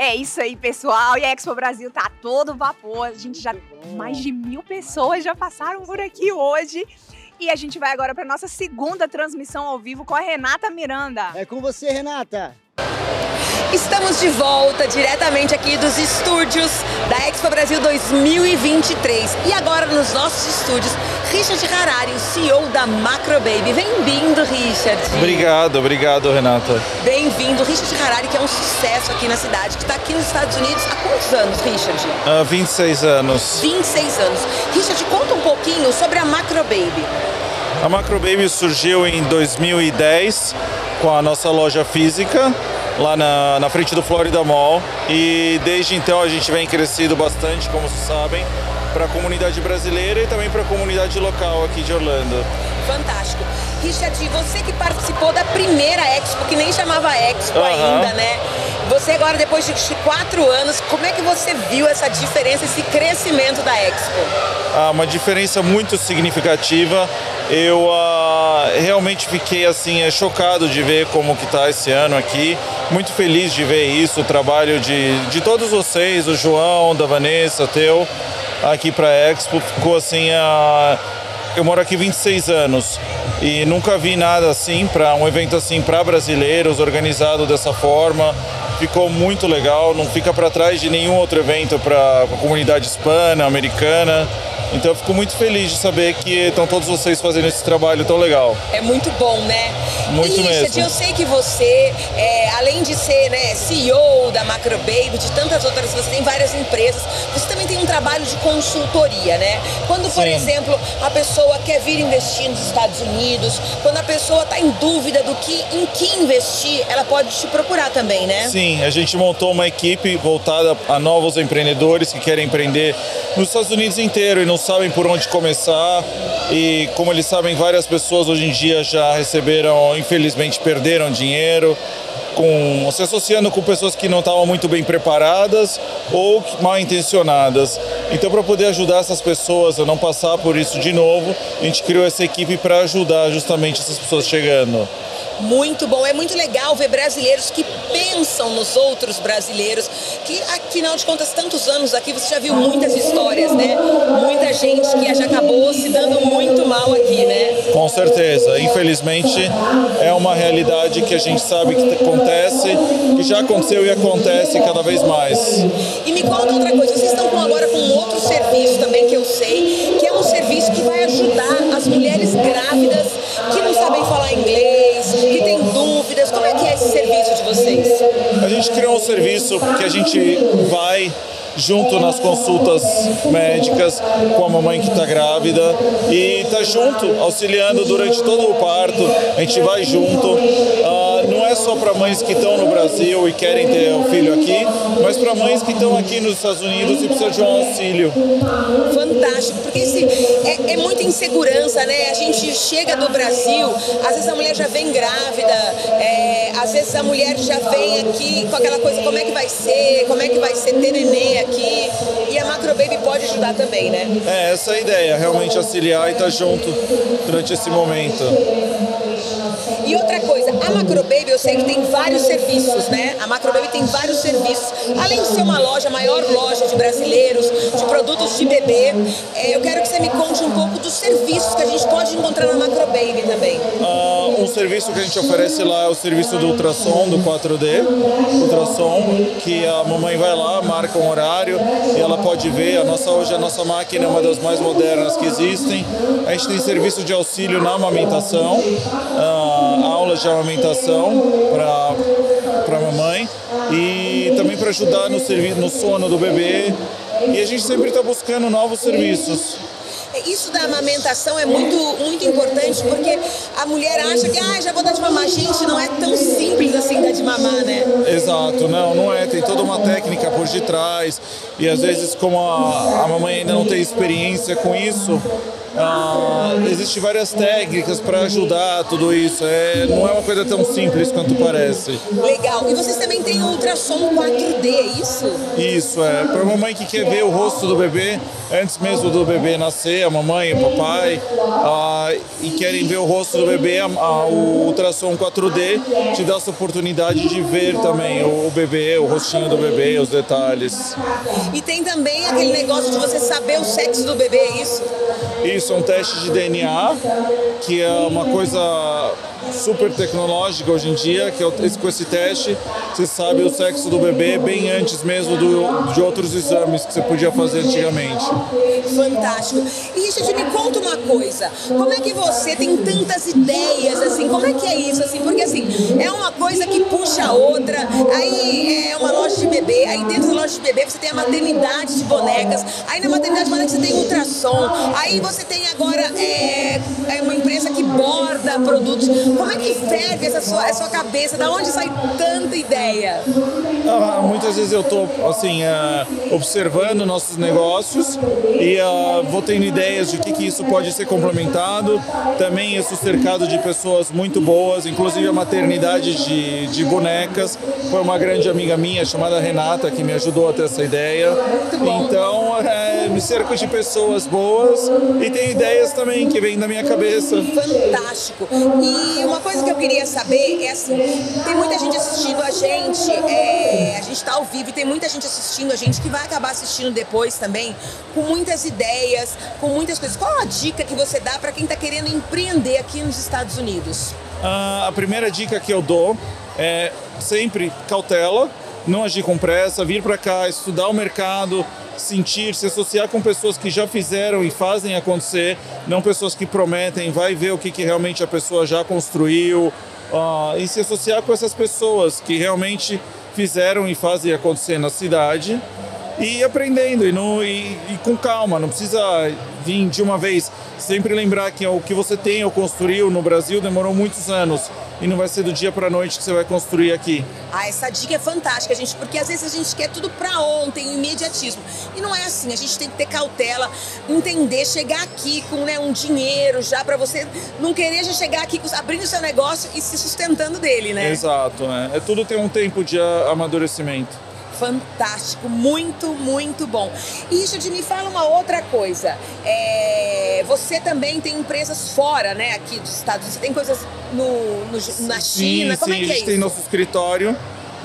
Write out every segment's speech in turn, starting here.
É isso aí, pessoal. E a Expo Brasil tá a todo vapor. A gente já. Mais de mil pessoas já passaram por aqui hoje. E a gente vai agora para nossa segunda transmissão ao vivo com a Renata Miranda. É com você, Renata. Estamos de volta diretamente aqui dos estúdios da Expo Brasil 2023. E agora nos nossos estúdios, Richard Harari, o CEO da Macro Baby. Bem-vindo, Richard. Obrigado, obrigado, Renata. Bem-vindo. Richard Harari, que é um sucesso aqui na cidade, que está aqui nos Estados Unidos há quantos anos, Richard? Há 26 anos. 26 anos. Richard, conta um pouquinho sobre a Macro Baby. A Macro Baby surgiu em 2010 com a nossa loja física lá na, na frente do Florida Mall e desde então a gente vem crescido bastante, como vocês sabem, para a comunidade brasileira e também para a comunidade local aqui de Orlando. Fantástico. Richard, você que participou da primeira Expo, que nem chamava Expo Aham. ainda, né? Você agora, depois de quatro anos, como é que você viu essa diferença, esse crescimento da Expo? Ah, uma diferença muito significativa. Eu ah, realmente fiquei assim eh, chocado de ver como que está esse ano aqui. Muito feliz de ver isso, o trabalho de, de todos vocês, o João, da Vanessa, teu, aqui para a Expo. Ficou assim, ah, eu moro aqui 26 anos e nunca vi nada assim para um evento assim para brasileiros organizado dessa forma. Ficou muito legal, não fica para trás de nenhum outro evento para a comunidade hispana, americana. Então eu fico muito feliz de saber que estão todos vocês fazendo esse trabalho tão legal. É muito bom, né? Muito e, Richard, mesmo. eu sei que você, é, além de ser né, CEO da Macro Baby, de tantas outras, você tem várias empresas, você também tem um trabalho de consultoria, né? Quando, por Sim. exemplo, a pessoa quer vir investir nos Estados Unidos, quando a pessoa está em dúvida do que, em que investir, ela pode te procurar também, né? Sim, a gente montou uma equipe voltada a novos empreendedores que querem empreender nos Estados Unidos inteiro e não sabem por onde começar. E como eles sabem, várias pessoas hoje em dia já receberam, infelizmente, perderam dinheiro. Com, se associando com pessoas que não estavam muito bem preparadas ou mal intencionadas. Então, para poder ajudar essas pessoas a não passar por isso de novo, a gente criou essa equipe para ajudar justamente essas pessoas chegando. Muito bom, é muito legal ver brasileiros que pensam nos outros brasileiros, que afinal de contas, tantos anos aqui, você já viu muitas histórias, né? Muita gente que já acabou se dando muito mal aqui, né? Com certeza. Infelizmente, é uma realidade que a gente sabe que acontece, que já aconteceu e acontece cada vez mais. E me conta outra coisa, vocês estão agora com um outro serviço também que eu sei, que é um serviço que vai ajudar as mulheres grávidas que não sabem falar inglês, A gente criou um serviço que a gente vai junto nas consultas médicas com a mamãe que está grávida e está junto, auxiliando durante todo o parto. A gente vai junto. Ah, só para mães que estão no Brasil e querem ter o filho aqui, mas para mães que estão aqui nos Estados Unidos e precisam de um auxílio. Fantástico, porque esse, é, é muita insegurança, né? A gente chega do Brasil, às vezes a mulher já vem grávida, é, às vezes a mulher já vem aqui com aquela coisa, como é que vai ser, como é que vai ser ter neném aqui. E a Macro Baby pode ajudar também, né? É, essa é a ideia, realmente auxiliar e estar junto durante esse momento. E outra coisa, a Macro Baby eu sei que tem vários serviços, né? A Macro Baby tem vários serviços. Além de ser uma loja, a maior loja de brasileiros, de produtos de bebê, é, eu quero que você me conte um pouco dos serviços que a gente pode encontrar na Macro Baby também. Ah, serviço que a gente oferece lá é o serviço do ultrassom, do 4D, ultrassom, que a mamãe vai lá, marca um horário e ela pode ver. A nossa, hoje a nossa máquina é uma das mais modernas que existem. A gente tem serviço de auxílio na amamentação, ah, aulas de amamentação para a mamãe e também para ajudar no, no sono do bebê. E a gente sempre está buscando novos serviços. Isso da amamentação é muito, muito importante porque a mulher acha que ah, já vou dar de mamar. Gente, não é tão simples assim dar de mamar, né? Exato, não, não é. Tem toda uma técnica por detrás. E às vezes, como a, a mamãe ainda não tem experiência com isso, ah, existem várias técnicas para ajudar tudo isso. É, não é uma coisa tão simples quanto parece. Legal. E vocês também têm ultrassom 4D, é isso? Isso, é. Para a mamãe que quer ver o rosto do bebê, antes mesmo do bebê nascer, a mamãe, o papai, ah, e querem ver o rosto do bebê, a, a, o ultrassom 4D te dá essa oportunidade de ver também o, o bebê, o rostinho do bebê, os detalhes. E tem também aquele negócio de você saber o sexo do bebê, é isso? Isso, é um teste de DNA, que é uma coisa super tecnológica hoje em dia, que é com esse teste você sabe o sexo do bebê bem antes mesmo do, de outros exames que você podia fazer antigamente. Fantástico. E Richard, me conta uma coisa. Como é que você tem tantas ideias assim? Como é que é isso assim? Porque assim, é uma coisa que puxa a outra. Aí é uma loja de bebê, aí dentro da loja de bebê você tem a maternidade de bonecas. Aí na maternidade de bonecas você tem ultrassom. Aí você tem agora é, é uma empresa que borda produtos. Como é que ferve essa sua, essa sua cabeça? Da onde sai tanta ideia? Ah, muitas vezes eu estou assim, uh, observando nossos negócios e uh, vou tendo ideias de que, que isso pode ser complementado. Também sou cercado de pessoas muito boas, inclusive a maternidade de, de bonecas. Foi uma grande amiga minha chamada Renata que me ajudou a ter essa ideia. Então, é, me cerco de pessoas boas e tem ideias também que vêm da minha cabeça. Fantástico. E uma coisa que eu queria saber é assim, tem muita gente assistindo a gente, é, a gente está ao vivo e tem muita gente assistindo a gente que vai acabar assistindo depois também, com muitas ideias, com muitas coisas. Qual a dica que você dá para quem está querendo empreender aqui nos Estados Unidos? Uh, a primeira dica que eu dou é sempre cautela, não agir com pressa, vir para cá, estudar o mercado, sentir, se associar com pessoas que já fizeram e fazem acontecer, não pessoas que prometem, vai ver o que, que realmente a pessoa já construiu uh, e se associar com essas pessoas que realmente fizeram e fazem acontecer na cidade e aprendendo e, no, e, e com calma, não precisa vir de uma vez. Sempre lembrar que o que você tem ou construiu no Brasil demorou muitos anos e não vai ser do dia para a noite que você vai construir aqui. Ah, essa dica é fantástica, gente, porque às vezes a gente quer tudo para ontem, imediatismo. E não é assim, a gente tem que ter cautela, entender, chegar aqui com né, um dinheiro já para você não querer já chegar aqui abrindo seu negócio e se sustentando dele, né? Exato, né? É tudo tem um tempo de amadurecimento fantástico, muito, muito bom. E Richard, me fala uma outra coisa. É, você também tem empresas fora, né, aqui dos Estados Unidos. Você tem coisas no, no na China? Sim, Como sim, é que a gente é tem nosso escritório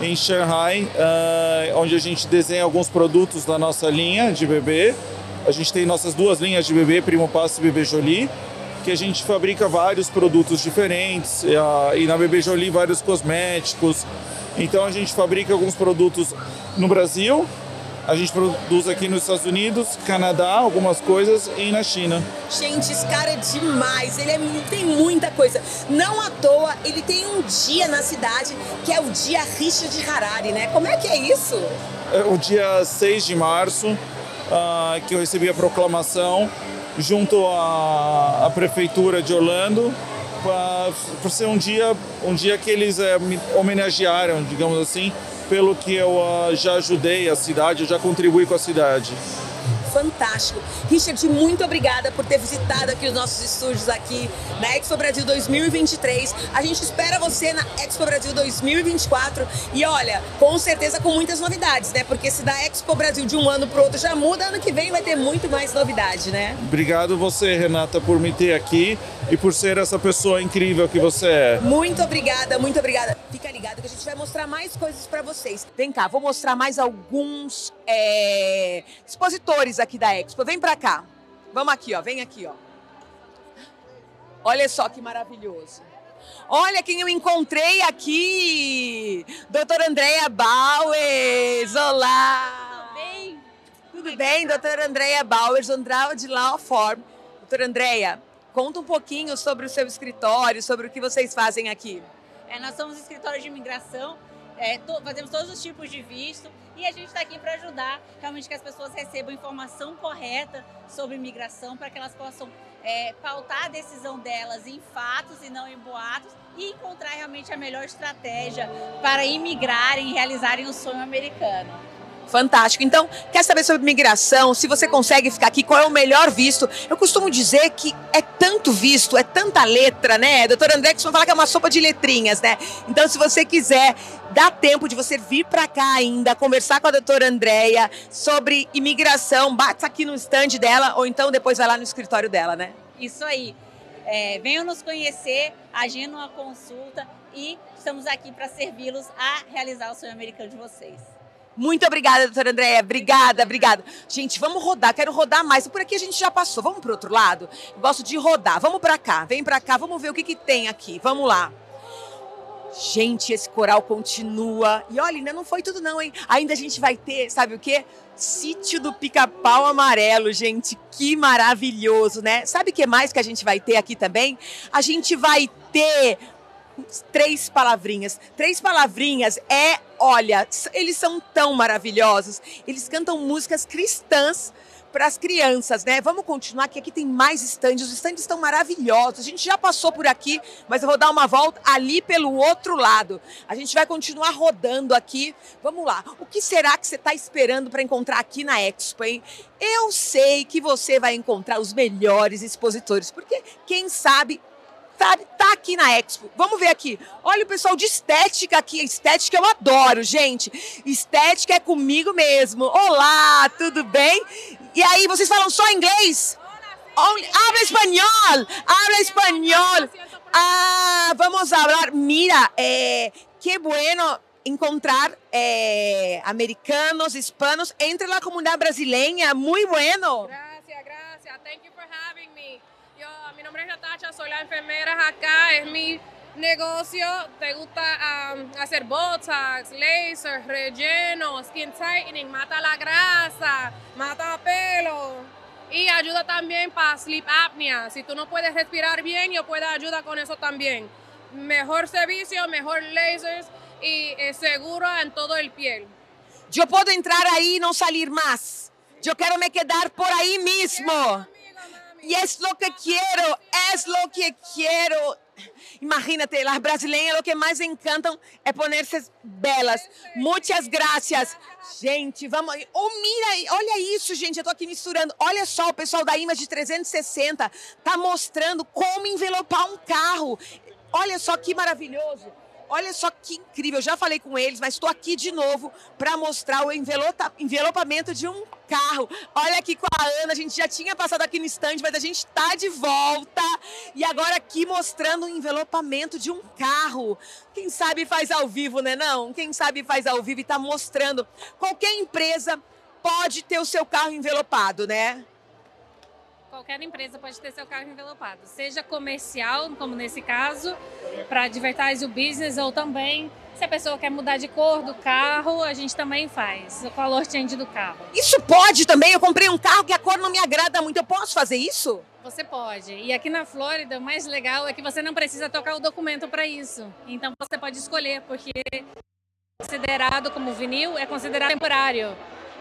em Shanghai, uh, onde a gente desenha alguns produtos da nossa linha de bebê. A gente tem nossas duas linhas de bebê, Primo Passo e Bebê Jolie, que a gente fabrica vários produtos diferentes. Uh, e na Bebê Jolie, vários cosméticos, então a gente fabrica alguns produtos no Brasil, a gente produz aqui nos Estados Unidos, Canadá, algumas coisas e na China. Gente, esse cara é demais, ele é, tem muita coisa. Não à toa, ele tem um dia na cidade que é o dia Richard Harari, né? Como é que é isso? É o dia 6 de março, uh, que eu recebi a proclamação junto à, à Prefeitura de Orlando por ser um dia, um dia que eles é, me homenagearam, digamos assim, pelo que eu uh, já ajudei a cidade, eu já contribuí com a cidade fantástico. Richard, muito obrigada por ter visitado aqui os nossos estúdios aqui na Expo Brasil 2023. A gente espera você na Expo Brasil 2024 e olha, com certeza com muitas novidades, né? Porque se da Expo Brasil de um ano para outro já muda, ano que vem vai ter muito mais novidade, né? Obrigado você, Renata, por me ter aqui e por ser essa pessoa incrível que você é. Muito obrigada, muito obrigada. Fica ligado que a gente vai mostrar mais coisas para vocês. Vem cá, vou mostrar mais alguns é, expositores aqui da Expo. Vem para cá. Vamos aqui, ó. Vem aqui, ó. Olha só que maravilhoso. Olha quem eu encontrei aqui! Doutora Andréia Bowers! Olá! Tudo bem? Tudo bem, doutora Andréia Bowers, Andrade de Law Form. Doutora Andréia, conta um pouquinho sobre o seu escritório, sobre o que vocês fazem aqui. É, nós somos escritório de imigração, é, to, fazemos todos os tipos de visto e a gente está aqui para ajudar realmente que as pessoas recebam informação correta sobre imigração para que elas possam é, pautar a decisão delas em fatos e não em boatos e encontrar realmente a melhor estratégia para imigrarem e realizarem o sonho americano. Fantástico. Então, quer saber sobre migração? Se você consegue ficar aqui, qual é o melhor visto? Eu costumo dizer que é tanto visto, é tanta letra, né? Doutor André costuma falar que é uma sopa de letrinhas, né? Então, se você quiser, dá tempo de você vir para cá ainda, conversar com a doutora Andréia sobre imigração, bate aqui no stand dela, ou então depois vai lá no escritório dela, né? Isso aí. É, venham nos conhecer, agendem uma consulta e estamos aqui para servi-los a realizar o sonho americano de vocês. Muito obrigada, doutora Andréia. Obrigada, obrigada. Gente, vamos rodar. Quero rodar mais. Por aqui a gente já passou. Vamos para outro lado? Eu gosto de rodar. Vamos para cá. Vem para cá. Vamos ver o que, que tem aqui. Vamos lá. Gente, esse coral continua. E olha, ainda não foi tudo não, hein? Ainda a gente vai ter, sabe o quê? Sítio do Pica-Pau Amarelo, gente. Que maravilhoso, né? Sabe o que mais que a gente vai ter aqui também? A gente vai ter três palavrinhas. Três palavrinhas é, olha, eles são tão maravilhosos. Eles cantam músicas cristãs para as crianças, né? Vamos continuar que aqui tem mais estandes. Os estandes estão maravilhosos. A gente já passou por aqui, mas eu vou dar uma volta ali pelo outro lado. A gente vai continuar rodando aqui. Vamos lá. O que será que você está esperando para encontrar aqui na Expo, hein? Eu sei que você vai encontrar os melhores expositores, porque quem sabe tá, tá aqui na Expo. Vamos ver aqui. Olha o pessoal de estética aqui. Estética eu adoro, gente. Estética é comigo mesmo. Olá, tudo bem? E aí, vocês falam só inglês? Habla espanhol, habla espanhol. Ah, vamos hablar. Mira, eh, qué bueno encontrar eh, americanos, hispanos entre la comunidad brasileña. Muy bueno. Gracias, gracias. Thank you for having me. Yo, mi nombre es Natacha, soy la enfermera acá, es mi negocio. ¿Te gusta um, hacer botox, laser, relleno, skin tightening? Mata la grasa, mata pelo. Y ayuda también para sleep apnea. Si tú no puedes respirar bien, yo puedo ayudar con eso también. Mejor servicio, mejor lasers y eh, seguro en todo el piel. Yo puedo entrar ahí y no salir más. Yo quiero me quedar por ahí mismo. Y es lo que quiero, es lo que quiero. Imagínate, las brasileñas lo que mais encantam é poner-se belas. Muitas graças. Gente, vamos. Oh, mira, olha isso, gente. Eu tô aqui misturando. Olha só, o pessoal da Image 360 tá mostrando como envelopar um carro. Olha só que maravilhoso. Olha só que incrível, eu já falei com eles, mas estou aqui de novo para mostrar o envelopa, envelopamento de um carro. Olha aqui com a Ana, a gente já tinha passado aqui no stand, mas a gente está de volta. E agora aqui mostrando o envelopamento de um carro. Quem sabe faz ao vivo, né não? Quem sabe faz ao vivo e está mostrando. Qualquer empresa pode ter o seu carro envelopado, né? Qualquer empresa pode ter seu carro envelopado, seja comercial, como nesse caso, para advertise o business, ou também se a pessoa quer mudar de cor do carro, a gente também faz o color change do carro. Isso pode também? Eu comprei um carro que a cor não me agrada muito, eu posso fazer isso? Você pode. E aqui na Flórida, o mais legal é que você não precisa tocar o documento para isso. Então você pode escolher, porque considerado como vinil é considerado temporário.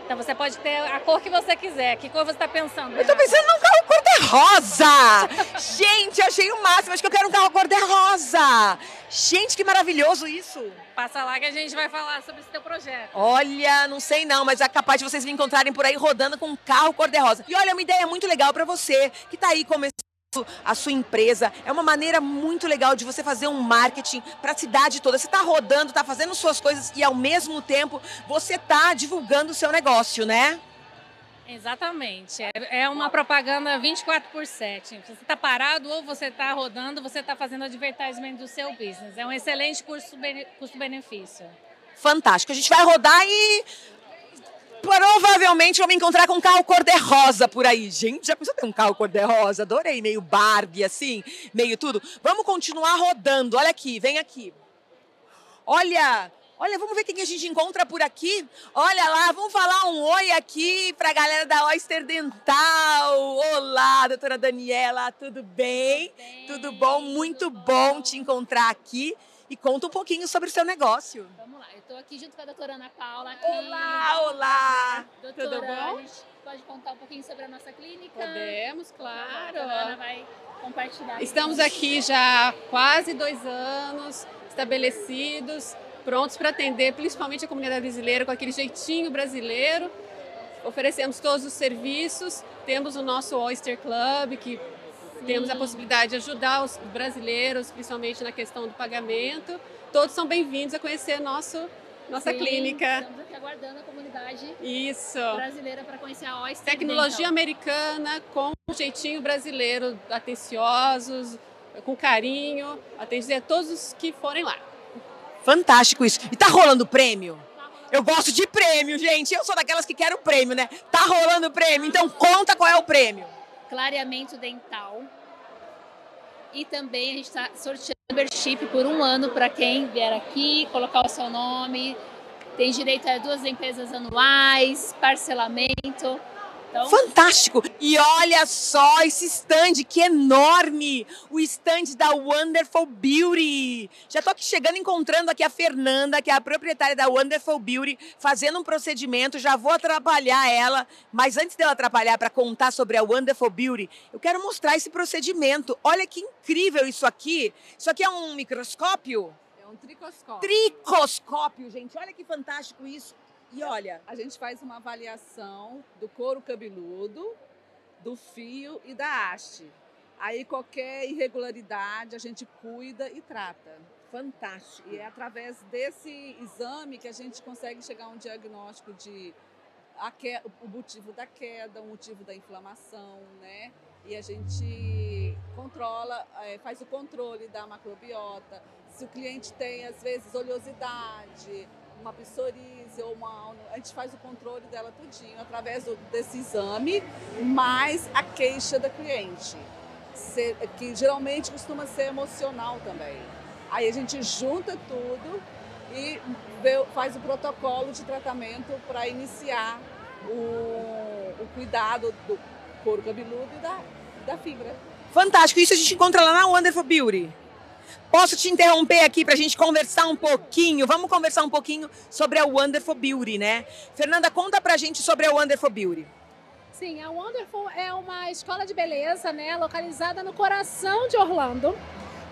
Então você pode ter a cor que você quiser. Que cor você está pensando? Eu tô pensando num carro cor-de-rosa! Gente, eu achei o máximo. Acho que eu quero um carro cor-de-rosa. Gente, que maravilhoso isso. Passa lá que a gente vai falar sobre esse teu projeto. Olha, não sei não, mas é capaz de vocês me encontrarem por aí rodando com um carro cor-de-rosa. E olha, uma ideia muito legal para você que tá aí começando a sua empresa. É uma maneira muito legal de você fazer um marketing para a cidade toda. Você está rodando, está fazendo suas coisas e ao mesmo tempo você está divulgando o seu negócio, né? Exatamente. É, é uma propaganda 24 por 7. Você está parado ou você está rodando, você está fazendo advertisement do seu business. É um excelente custo-benefício. Fantástico. A gente vai rodar e provavelmente vou me encontrar com um carro cor-de-rosa por aí. Gente, já pensou ter um carro cor-de-rosa? Adorei, meio Barbie assim, meio tudo. Vamos continuar rodando. Olha aqui, vem aqui. Olha, olha, vamos ver quem a gente encontra por aqui. Olha lá, vamos falar um oi aqui para a galera da Oyster Dental. Olá, doutora Daniela, tudo bem? Tudo, bem? tudo bom? Muito bom te encontrar aqui e conta um pouquinho sobre o seu negócio. Vamos lá, eu estou aqui junto com a doutora Ana Paula. Aqui. Olá, olá! Doutora, Tudo bom? Pode contar um pouquinho sobre a nossa clínica? Podemos, claro. A Ana vai compartilhar. Estamos aqui já há quase dois anos estabelecidos prontos para atender principalmente a comunidade brasileira com aquele jeitinho brasileiro. Oferecemos todos os serviços, temos o nosso Oyster Club, que. Temos a possibilidade de ajudar os brasileiros, principalmente na questão do pagamento. Todos são bem-vindos a conhecer nosso nossa Sim, clínica. Estamos aqui aguardando a comunidade Isso. brasileira para conhecer a Oyster Tecnologia Dental. americana com um jeitinho brasileiro, atenciosos, com carinho, atender a todos os que forem lá. Fantástico isso. E tá rolando prêmio? Eu gosto de prêmio, gente. Eu sou daquelas que quero prêmio, né? Tá rolando prêmio, então conta qual é o prêmio. Clareamento dental. E também a gente está sorteando membership por um ano para quem vier aqui, colocar o seu nome. Tem direito a duas limpezas anuais, parcelamento. Então, Fantástico! E olha só esse stand, que enorme! O stand da Wonderful Beauty. Já tô aqui chegando, encontrando aqui a Fernanda, que é a proprietária da Wonderful Beauty, fazendo um procedimento. Já vou atrapalhar ela, mas antes dela atrapalhar para contar sobre a Wonderful Beauty, eu quero mostrar esse procedimento. Olha que incrível isso aqui. Isso aqui é um microscópio? É um tricoscópio. Tricoscópio, gente. Olha que fantástico isso. E olha, A gente faz uma avaliação do couro cabeludo, do fio e da haste. Aí qualquer irregularidade a gente cuida e trata. fantástico. E é através desse exame que a gente consegue chegar a um diagnóstico de que- o motivo da queda, o motivo da inflamação, né? E a gente controla, eh, faz o controle da macrobiota. Se o cliente tem, às vezes, oleosidade, uma psoríase ou uma... A gente faz o controle dela tudinho através do- desse exame, mais a queixa da cliente, que geralmente costuma ser emocional também. Aí a gente junta tudo e faz o protocolo de tratamento para iniciar o, o cuidado do couro cabeludo e da, da fibra. Fantástico. Isso a gente encontra lá na Wonderful Beauty. Posso te interromper aqui para a gente conversar um pouquinho? Vamos conversar um pouquinho sobre a Wonderful Beauty, né? Fernanda, conta pra gente sobre a Wonderful Beauty. Sim, a Wonderful é uma escola de beleza, né, localizada no coração de Orlando,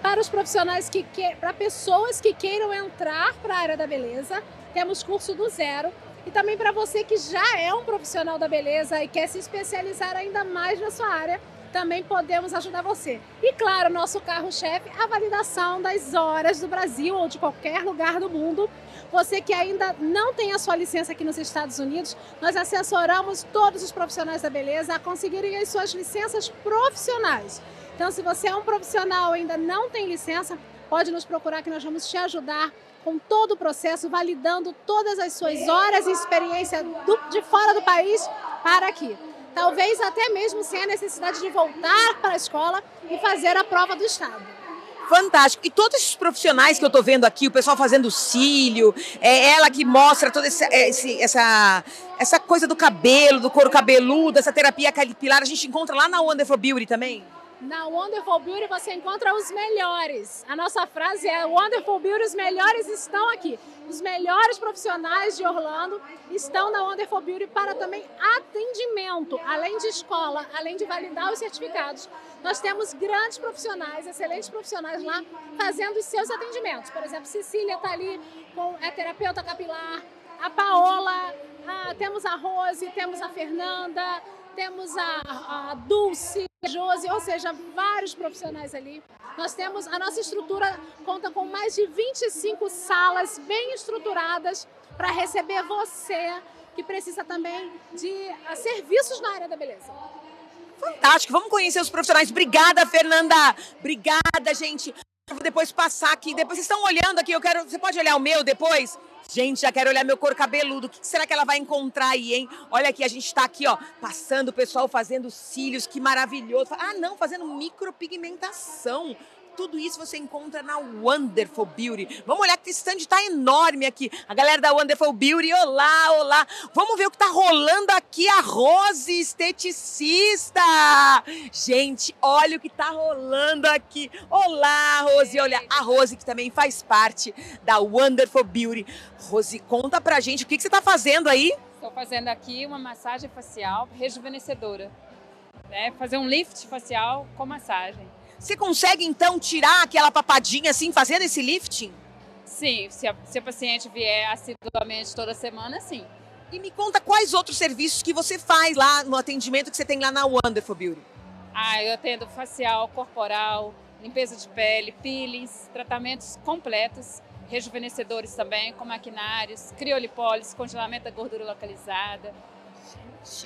para os profissionais que, que para pessoas que queiram entrar para a área da beleza. Temos curso do zero e também para você que já é um profissional da beleza e quer se especializar ainda mais na sua área, também podemos ajudar você. E claro, nosso carro-chefe, a validação das horas do Brasil ou de qualquer lugar do mundo. Você que ainda não tem a sua licença aqui nos Estados Unidos, nós assessoramos todos os profissionais da beleza a conseguirem as suas licenças profissionais. Então, se você é um profissional e ainda não tem licença, pode nos procurar que nós vamos te ajudar com todo o processo, validando todas as suas horas e experiência do- de fora do país para aqui. Talvez até mesmo sem a necessidade de voltar para a escola e fazer a prova do Estado. Fantástico. E todos esses profissionais que eu tô vendo aqui, o pessoal fazendo cílio, é ela que mostra toda esse, esse- essa, essa coisa do cabelo, do couro cabeludo, essa terapia capilar, a gente encontra lá na Wonderful Beauty também. Na Wonderful Beauty você encontra os melhores. A nossa frase é Wonderful Beauty, os melhores estão aqui. Os melhores profissionais de Orlando estão na Wonderful Beauty para também atendimento, além de escola, além de validar os certificados. Nós temos grandes profissionais, excelentes profissionais lá fazendo os seus atendimentos. Por exemplo, Cecília está ali com é terapeuta capilar, a Paola, a- temos a Rose, temos a Fernanda, temos a, a Dulce, Josi, ou seja, vários profissionais ali. Nós temos, a nossa estrutura conta com mais de 25 salas bem estruturadas para receber você que precisa também de ah, serviços na área da beleza. Fantástico. Vamos conhecer os profissionais. Obrigada, Fernanda. Obrigada, gente. Eu vou depois passar aqui. Depois vocês estão olhando aqui. Eu quero. Você pode olhar o meu depois? Gente, já quero olhar meu couro cabeludo. O que será que ela vai encontrar aí, hein? Olha aqui, a gente tá aqui, ó, passando o pessoal fazendo cílios, que maravilhoso. Ah, não, fazendo micropigmentação. Tudo isso você encontra na Wonderful Beauty. Vamos olhar que esse stand tá enorme aqui. A galera da Wonderful Beauty, olá, olá. Vamos ver o que tá rolando aqui. A Rose, esteticista. Gente, olha o que tá rolando aqui. Olá, Rose. Olha, a Rose que também faz parte da Wonderful Beauty. Rose, conta pra gente o que, que você tá fazendo aí. Estou fazendo aqui uma massagem facial rejuvenescedora. Né? Fazer um lift facial com massagem. Você consegue então tirar aquela papadinha assim, fazendo esse lifting? Sim, se a, se a paciente vier assiduamente toda semana, sim. E me conta quais outros serviços que você faz lá no atendimento que você tem lá na Wonderful Beauty. Ah, eu atendo facial, corporal, limpeza de pele, peelings, tratamentos completos, rejuvenescedores também, com maquinários, criolipólise, congelamento da gordura localizada,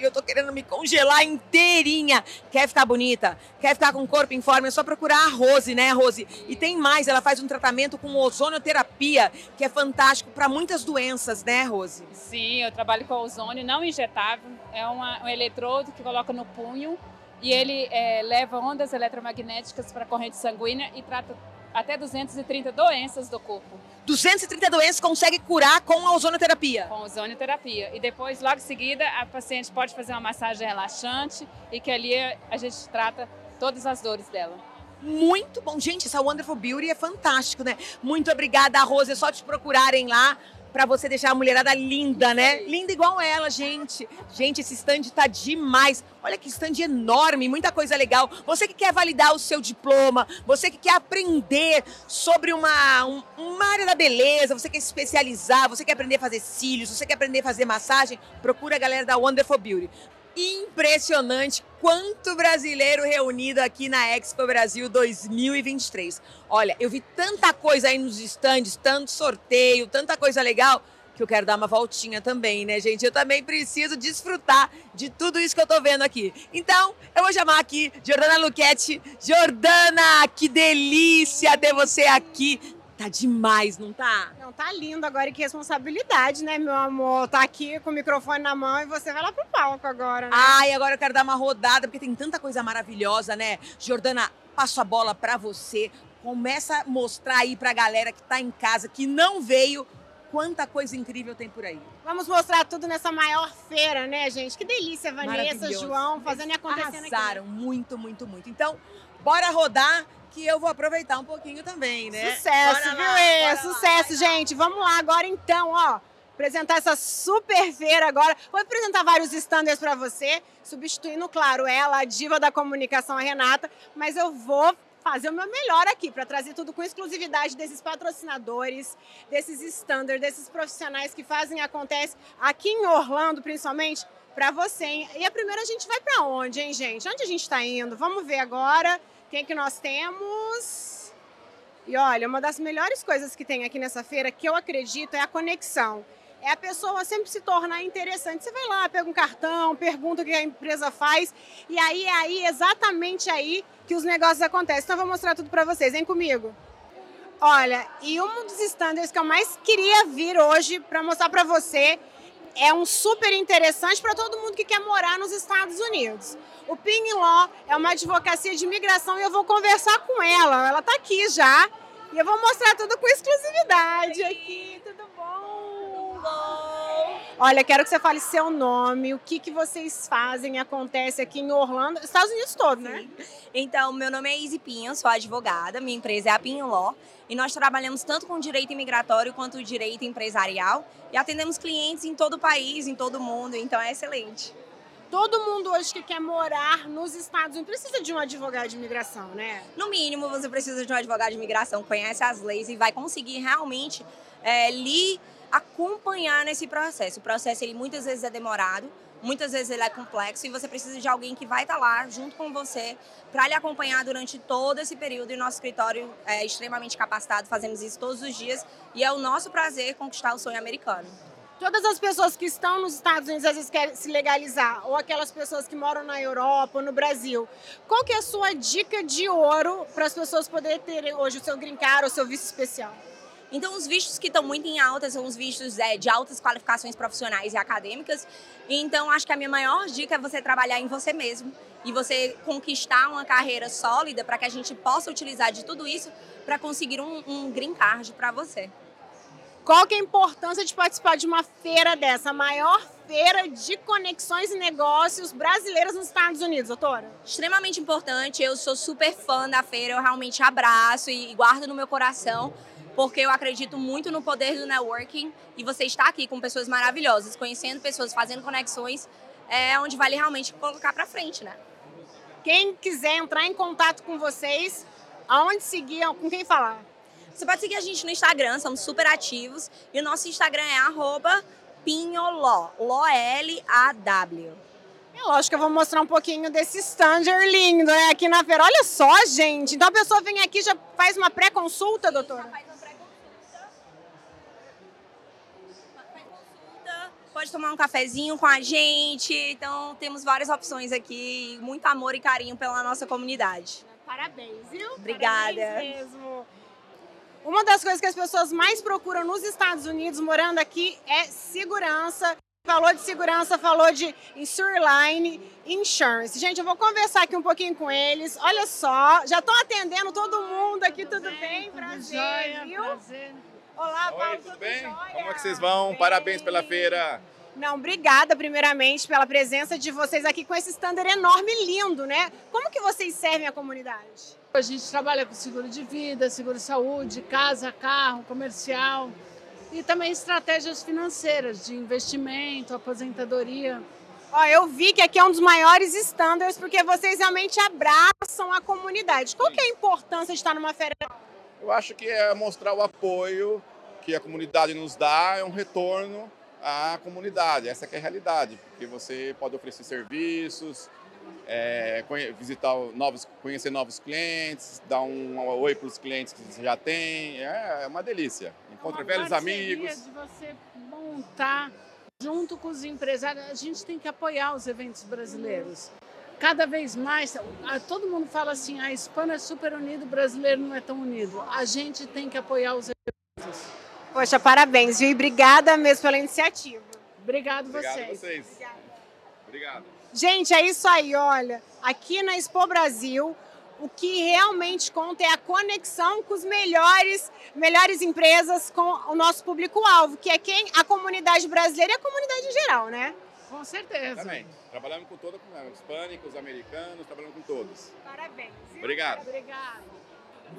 eu tô querendo me congelar inteirinha. Quer ficar bonita? Quer ficar com o corpo em forma? É só procurar a Rose, né, Rose? E tem mais, ela faz um tratamento com ozonioterapia, que é fantástico para muitas doenças, né, Rose? Sim, eu trabalho com ozônio não injetável. É uma, um eletrodo que coloca no punho e ele é, leva ondas eletromagnéticas para a corrente sanguínea e trata até 230 doenças do corpo. 230 doenças consegue curar com a ozonoterapia? Com a ozonoterapia. E depois, logo em seguida, a paciente pode fazer uma massagem relaxante e que ali a gente trata todas as dores dela. Muito bom. Gente, essa Wonderful Beauty é fantástico, né? Muito obrigada, Rose. É só te procurarem lá para você deixar a mulherada linda, né? Linda igual ela, gente. Gente, esse stand tá demais. Olha que stand enorme, muita coisa legal. Você que quer validar o seu diploma, você que quer aprender sobre uma, um, uma área da beleza, você quer se especializar, você quer aprender a fazer cílios, você quer aprender a fazer massagem, procura a galera da Wonderful Beauty impressionante quanto brasileiro reunido aqui na Expo Brasil 2023. Olha, eu vi tanta coisa aí nos estandes, tanto sorteio, tanta coisa legal, que eu quero dar uma voltinha também, né, gente? Eu também preciso desfrutar de tudo isso que eu tô vendo aqui. Então, eu vou chamar aqui Jordana Luquete. Jordana, que delícia ter você aqui Tá demais, não tá? Não, tá lindo agora. E que responsabilidade, né, meu amor? Tá aqui com o microfone na mão e você vai lá pro palco agora, né? Ai, agora eu quero dar uma rodada, porque tem tanta coisa maravilhosa, né? Jordana, passo a bola pra você. Começa a mostrar aí pra galera que tá em casa, que não veio, quanta coisa incrível tem por aí. Vamos mostrar tudo nessa maior feira, né, gente? Que delícia, Vanessa, João, fazendo e acontecendo Arrasaram aqui. muito, muito, muito. Então, bora rodar que eu vou aproveitar um pouquinho também, né? Sucesso, bora viu? Lá, é, sucesso, lá, gente. Vamos lá agora então, ó. Apresentar essa super feira agora. Vou apresentar vários standards para você, substituindo, claro, ela, a diva da comunicação, a Renata, mas eu vou fazer o meu melhor aqui para trazer tudo com exclusividade desses patrocinadores, desses standards, desses profissionais que fazem acontece aqui em Orlando, principalmente, para você. Hein? E a primeira a gente vai para onde, hein, gente? Onde a gente está indo? Vamos ver agora. Quem que nós temos? E olha, uma das melhores coisas que tem aqui nessa feira, que eu acredito, é a conexão. É a pessoa sempre se tornar interessante. Você vai lá, pega um cartão, pergunta o que a empresa faz, e aí é aí, exatamente aí, que os negócios acontecem. Então, vou mostrar tudo para vocês. Vem comigo. Olha, e um dos standards que eu mais queria vir hoje para mostrar para você é um super interessante para todo mundo que quer morar nos Estados Unidos. O Ping Law é uma advocacia de imigração e eu vou conversar com ela. Ela está aqui já e eu vou mostrar tudo com exclusividade aqui. Tudo bom? Olha, quero que você fale seu nome, o que, que vocês fazem, acontece aqui em Orlando, Estados Unidos todo, né? Então, meu nome é Izzy Pinho, sou advogada, minha empresa é a Pinho Law e nós trabalhamos tanto com direito imigratório quanto direito empresarial e atendemos clientes em todo o país, em todo o mundo, então é excelente. Todo mundo hoje que quer morar nos Estados Unidos precisa de um advogado de imigração, né? No mínimo, você precisa de um advogado de imigração, conhece as leis e vai conseguir realmente é, lhe acompanhar nesse processo. O processo ele muitas vezes é demorado, muitas vezes ele é complexo e você precisa de alguém que vai estar lá junto com você para lhe acompanhar durante todo esse período. E nosso escritório é extremamente capacitado, fazemos isso todos os dias e é o nosso prazer conquistar o sonho americano. Todas as pessoas que estão nos Estados Unidos às vezes querem se legalizar, ou aquelas pessoas que moram na Europa ou no Brasil. Qual que é a sua dica de ouro para as pessoas poderem ter hoje o seu green card ou o seu visto especial? Então, os vistos que estão muito em alta são os vistos é, de altas qualificações profissionais e acadêmicas. Então, acho que a minha maior dica é você trabalhar em você mesmo e você conquistar uma carreira sólida para que a gente possa utilizar de tudo isso para conseguir um, um green card para você. Qual que é a importância de participar de uma feira dessa? A maior feira de conexões e negócios brasileiras nos Estados Unidos, doutora? Extremamente importante. Eu sou super fã da feira, eu realmente abraço e guardo no meu coração porque eu acredito muito no poder do networking e você está aqui com pessoas maravilhosas, conhecendo pessoas, fazendo conexões, é onde vale realmente colocar para frente, né? Quem quiser entrar em contato com vocês, aonde seguir, com quem falar? Você pode seguir a gente no Instagram, somos super ativos. E o nosso Instagram é arroba pinholó, L-A-W. É lógico que eu vou mostrar um pouquinho desse stander lindo, né, aqui na feira. Olha só, gente. Então a pessoa vem aqui e já faz uma pré-consulta, doutora? Pode tomar um cafezinho com a gente. Então, temos várias opções aqui. Muito amor e carinho pela nossa comunidade. Parabéns, viu? Obrigada. Parabéns mesmo. Uma das coisas que as pessoas mais procuram nos Estados Unidos, morando aqui, é segurança. Falou de segurança, falou de Insurline Insurance. Gente, eu vou conversar aqui um pouquinho com eles. Olha só, já estão atendendo todo mundo aqui, tudo bem? Prazer, joia, viu? prazer. Olá, Paulo, Oi, tudo bem? Como é que vocês vão? Parabéns pela feira. Não, obrigada primeiramente pela presença de vocês aqui com esse standard enorme e lindo, né? Como que vocês servem a comunidade? A gente trabalha com seguro de vida, seguro de saúde, casa, carro, comercial e também estratégias financeiras de investimento, aposentadoria. Ó, eu vi que aqui é um dos maiores standards porque vocês realmente abraçam a comunidade. Qual que é a importância de estar numa feira? Eu acho que é mostrar o apoio que a comunidade nos dá, é um retorno à comunidade. Essa é a realidade, porque você pode oferecer serviços, é, visitar novos, conhecer novos clientes, dar um, um oi para os clientes que você já tem. É, é uma delícia. Encontra uma velhos amigos. de você montar junto com os empresários. A gente tem que apoiar os eventos brasileiros. Cada vez mais, todo mundo fala assim, a Espanha é super unido, o brasileiro não é tão unido. A gente tem que apoiar os eventos. Poxa, parabéns, viu? E obrigada mesmo pela iniciativa. Obrigado, Obrigado vocês. a vocês. Obrigado. Gente, é isso aí, olha. Aqui na Expo Brasil, o que realmente conta é a conexão com os melhores, melhores empresas com o nosso público-alvo, que é quem? A comunidade brasileira e a comunidade em geral, né? Com certeza. Também. Trabalhamos com toda a comunidade, hispânica, os americanos, trabalhamos com todos. Parabéns. Obrigado. Obrigada.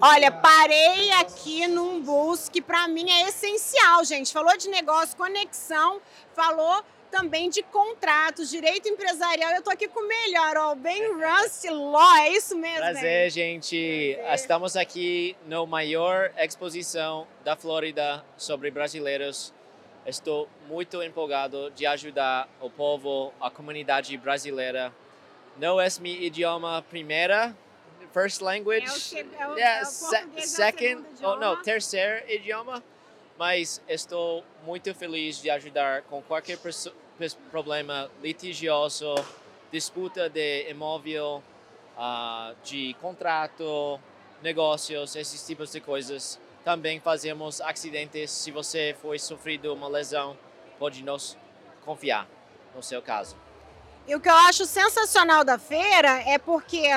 Olha, parei aqui num bus que para mim é essencial, gente. Falou de negócio, conexão, falou também de contratos, direito empresarial. Eu tô aqui com o melhor, ó, o Ben Rust Law, é isso mesmo? Prazer, Ben? gente. Estamos aqui no maior exposição da Flórida sobre brasileiros. Estou muito empolgado de ajudar o povo, a comunidade brasileira. Não é meu idioma primeira, first language. É o, se- é o, Yeah, é o se- é o second, oh, não, terceiro idioma. Mas estou muito feliz de ajudar com qualquer problema litigioso, disputa de imóvel, ah, de contrato, negócios, esses tipos de coisas. Também fazemos acidentes. Se você foi sofrido uma lesão, pode nos confiar no seu caso. E o que eu acho sensacional da feira é porque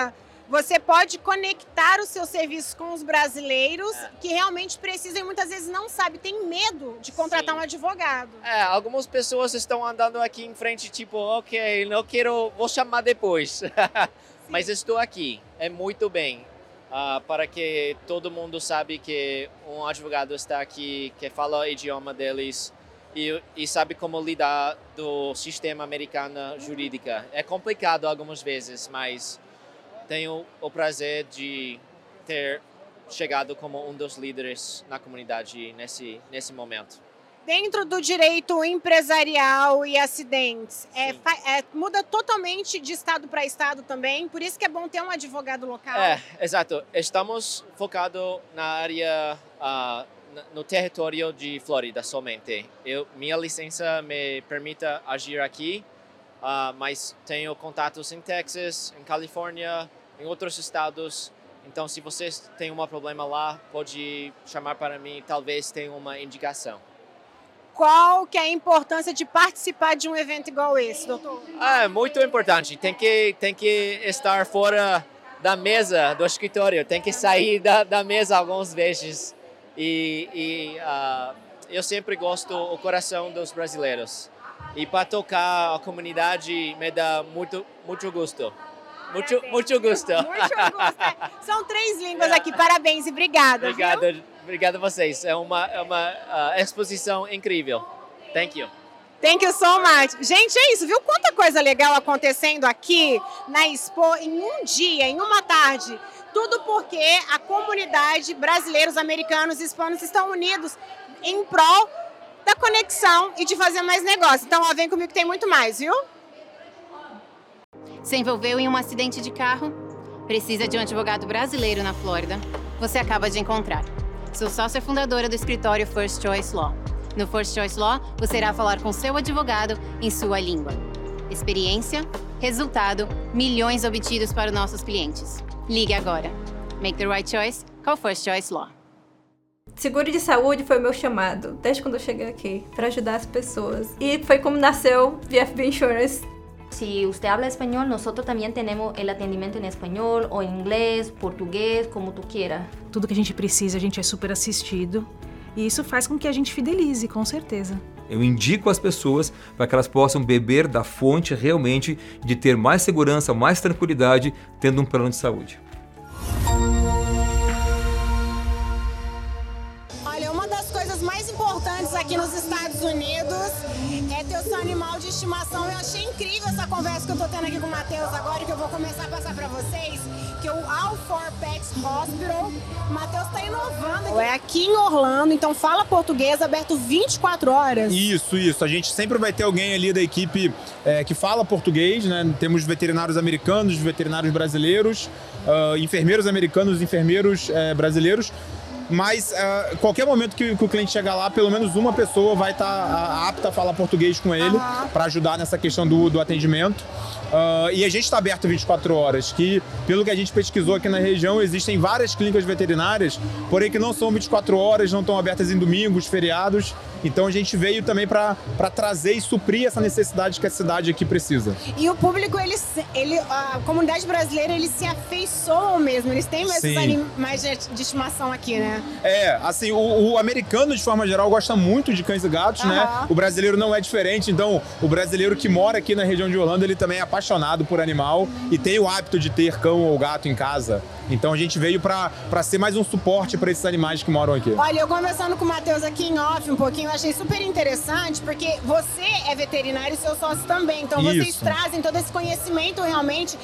você pode conectar os seus serviços com os brasileiros que realmente precisam e muitas vezes não sabem, tem medo de contratar um advogado. É, algumas pessoas estão andando aqui em frente, tipo, ok, não quero, vou chamar depois. Mas estou aqui, é muito bem. ah, para que todo mundo sabe que um advogado está aqui, que fala o idioma deles e, e sabe como lidar do sistema americano jurídica. É complicado algumas vezes, mas tenho o prazer de ter chegado como um dos líderes na comunidade nesse, nesse momento. Dentro do direito empresarial e acidentes, é, é, muda totalmente de estado para estado também, por isso que é bom ter um advogado local. É, exato. Estamos focados na área, na- no território de Flórida somente. Eu, minha licença me permite agir aqui, ah, mas tenho contatos em Texas, em Califórnia, em outros estados. Então, se vocês têm um problema lá, pode chamar para mim. Talvez tenha uma indicação. Qual que é a importância de participar de um evento igual esse, doutor? Ah, é muito importante. Tem que, tem que estar fora da mesa do escritório. Tem que sair da, da mesa algumas vezes. E, e ah, eu sempre gosto o coração dos brasileiros. E para tocar a comunidade me dá muito, muito gosto. Muito, muito gosto. Muito gosto. São três línguas aqui, parabéns e obrigada. viu? Obrigado, obrigado a vocês. É uma, é uma ah, exposição incrível. Thank you. Thank you so much. Gente, é isso, viu? Quanta coisa legal acontecendo aqui na Expo em um dia, em uma tarde. Tudo porque a comunidade brasileiros, americanos e hispanos estão unidos em prol da conexão e de fazer mais negócio. Então, ó, vem comigo que tem muito mais, viu? Se envolveu em um acidente de carro? Precisa de um advogado brasileiro na Flórida? Você acaba de encontrar. Sou sócia fundadora do escritório First Choice Law. No First Choice Law, você irá falar com seu advogado em sua língua. Experiência, resultado, milhões obtidos para os nossos clientes. Ligue agora. Make the right choice. Call First Choice Law. Seguro de saúde foi o meu chamado, desde quando eu cheguei aqui, para ajudar as pessoas. E foi como nasceu VFB Insurance. Si usted habla español, nosotros también tenemos el atendimiento en español o en inglés, português, como tu quieras. Tudo que a gente precisa, a gente é super assistido. E isso faz com que a gente fidelize, com certeza. Eu indico as pessoas para que elas possam beber da fonte realmente de ter mais segurança, mais tranquilidade tendo um plano de saúde. Animal de estimação. Eu achei incrível essa conversa que eu tô tendo aqui com o Matheus agora, que eu vou começar a passar para vocês, que é o All for Pets Hospital. O Matheus tá inovando aqui. É aqui em Orlando, então fala português, aberto 24 horas. Isso, isso. A gente sempre vai ter alguém ali da equipe é, que fala português, né? Temos veterinários americanos, veterinários brasileiros, uh, enfermeiros americanos, enfermeiros é, brasileiros mas uh, qualquer momento que, que, o cliente chegar lá, pelo menos uma pessoa vai estar tá, uh, apta a falar português com ele uhum. para ajudar nessa questão do, do atendimento. Uh, e a gente está aberto 24 horas, que pelo que a gente pesquisou aqui na região, existem várias clínicas veterinárias, porém que não são 24 horas, não estão abertas em domingos, feriados. Então a gente veio também para trazer e suprir essa necessidade que a cidade aqui precisa. E o público, ele, ele, a comunidade brasileira, eles se afeiçoam mesmo, eles têm mais animais de, de estimação aqui, né? É, assim, o, o, americano, de forma geral, gosta muito de cães e gatos, uhum. né? O brasileiro não é diferente, então o brasileiro que mora aqui na região de Orlando, ele também é apaixonado por animal e tem o hábito de ter cão ou gato em casa. Então a gente veio para ser mais um suporte para esses animais que moram aqui. Olha, eu conversando com o Matheus aqui em off um pouquinho, eu achei super interessante, porque você é veterinário e seu sócio também. Então Isso. vocês trazem todo esse conhecimento realmente,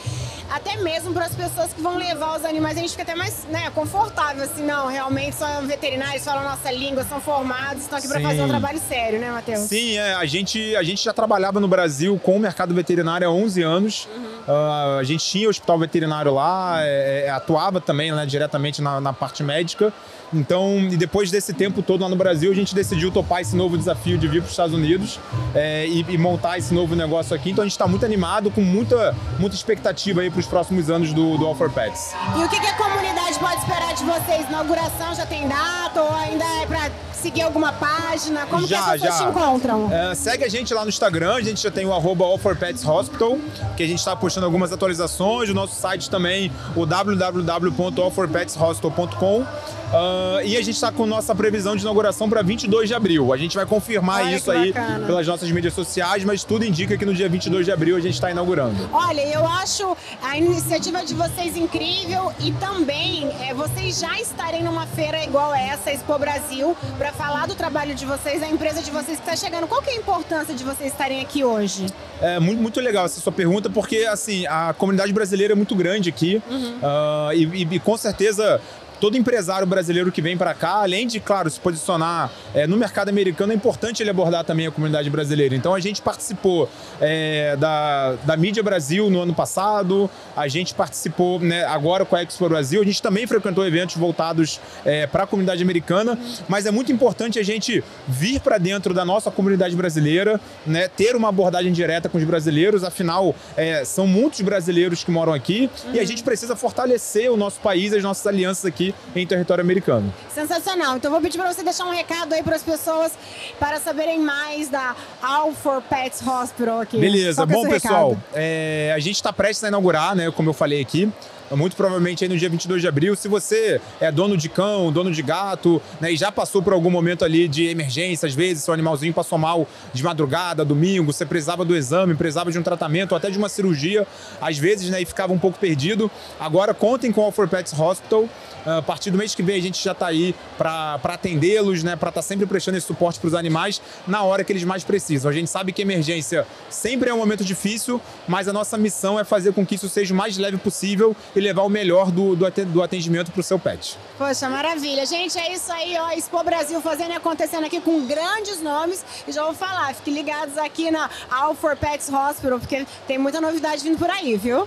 até mesmo para as pessoas que vão levar os animais. A gente fica até mais né, confortável, assim, não, realmente são veterinários, falam nossa língua, são formados, estão aqui para fazer um trabalho sério, né, Matheus? Sim, é, a, gente, a gente já trabalhava no Brasil com o mercado veterinário há 11 anos. Uhum. Uh, a gente tinha o hospital veterinário lá, é, é, atuava também né, diretamente na, na parte médica. Então, e depois desse tempo todo lá no Brasil, a gente decidiu topar esse novo desafio de vir para os Estados Unidos é, e, e, montar esse novo negócio aqui. Então, a gente está muito animado, com muita, muita expectativa aí para os próximos anos do, do Offer Pets. E o que, que a comunidade pode esperar de vocês? Inauguração já tem data ou ainda é para seguir alguma página? Como já, que as pessoas já. te encontram? É, segue a gente lá no Instagram, a gente já tem o arroba Hospital, que a gente está postando algumas atualizações, o nosso site também, o www.offerpetshospital.com. Uh, e a gente está com nossa previsão de inauguração para 22 de abril. A gente vai confirmar Olha, isso aí bacana. pelas nossas mídias sociais, mas tudo indica que no dia 22 de abril a gente está inaugurando. Olha, eu acho a iniciativa de vocês incrível e também é, vocês já estarem numa feira igual essa, Expo Brasil, para falar do trabalho de vocês, da empresa de vocês que está chegando. Qual que é a importância de vocês estarem aqui hoje? É muito, muito legal essa sua pergunta, porque assim, a comunidade brasileira é muito grande aqui uhum. uh, e, e, e com certeza todo empresário brasileiro que vem para cá, além de, claro, se posicionar é, no mercado americano, é importante ele abordar também a comunidade brasileira. Então a gente participou é, da, da Mídia Brasil no ano passado, a gente participou né, agora com a Expo Brasil, a gente também frequentou eventos voltados é, para a comunidade americana, mas é muito importante a gente vir para dentro da nossa comunidade brasileira, né, ter uma abordagem direta com os brasileiros, afinal, é, são muitos brasileiros que moram aqui uhum. e a gente precisa fortalecer o nosso país, as nossas alianças aqui em território americano. Sensacional. Então vou pedir para você deixar um recado aí para as pessoas para saberem mais da All for Pets Hospital aqui. Beleza. Bom, pessoal, é, a gente está prestes a inaugurar, né, como eu falei aqui, muito provavelmente aí no dia 22 de abril. Se você é dono de cão, dono de gato, né, e já passou por algum momento ali de emergência, às vezes seu animalzinho passou mal de madrugada, domingo, você precisava do exame, precisava de um tratamento, até de uma cirurgia, às vezes, né, e ficava um pouco perdido. Agora contem com o For Pets Hospital. A partir do mês que vem a gente já está aí para atendê-los, né, para estar tá sempre prestando esse suporte para os animais na hora que eles mais precisam. A gente sabe que emergência sempre é um momento difícil, mas a nossa missão é fazer com que isso seja o mais leve possível e levar o melhor do, do atendimento para o seu pet. Poxa, maravilha. Gente, é isso aí, ó. Expo Brasil fazendo e acontecendo aqui com grandes nomes. E já vou falar, fiquem ligados aqui na All for Pets Hospital, porque tem muita novidade vindo por aí, viu?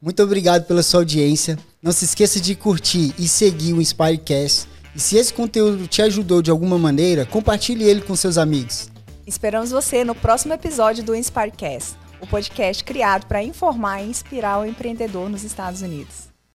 Muito obrigado pela sua audiência. Não se esqueça de curtir e seguir o Inspirecast. E se esse conteúdo te ajudou de alguma maneira, compartilhe ele com seus amigos. Esperamos você no próximo episódio do Inspirecast, o podcast criado para informar e inspirar o empreendedor nos Estados Unidos.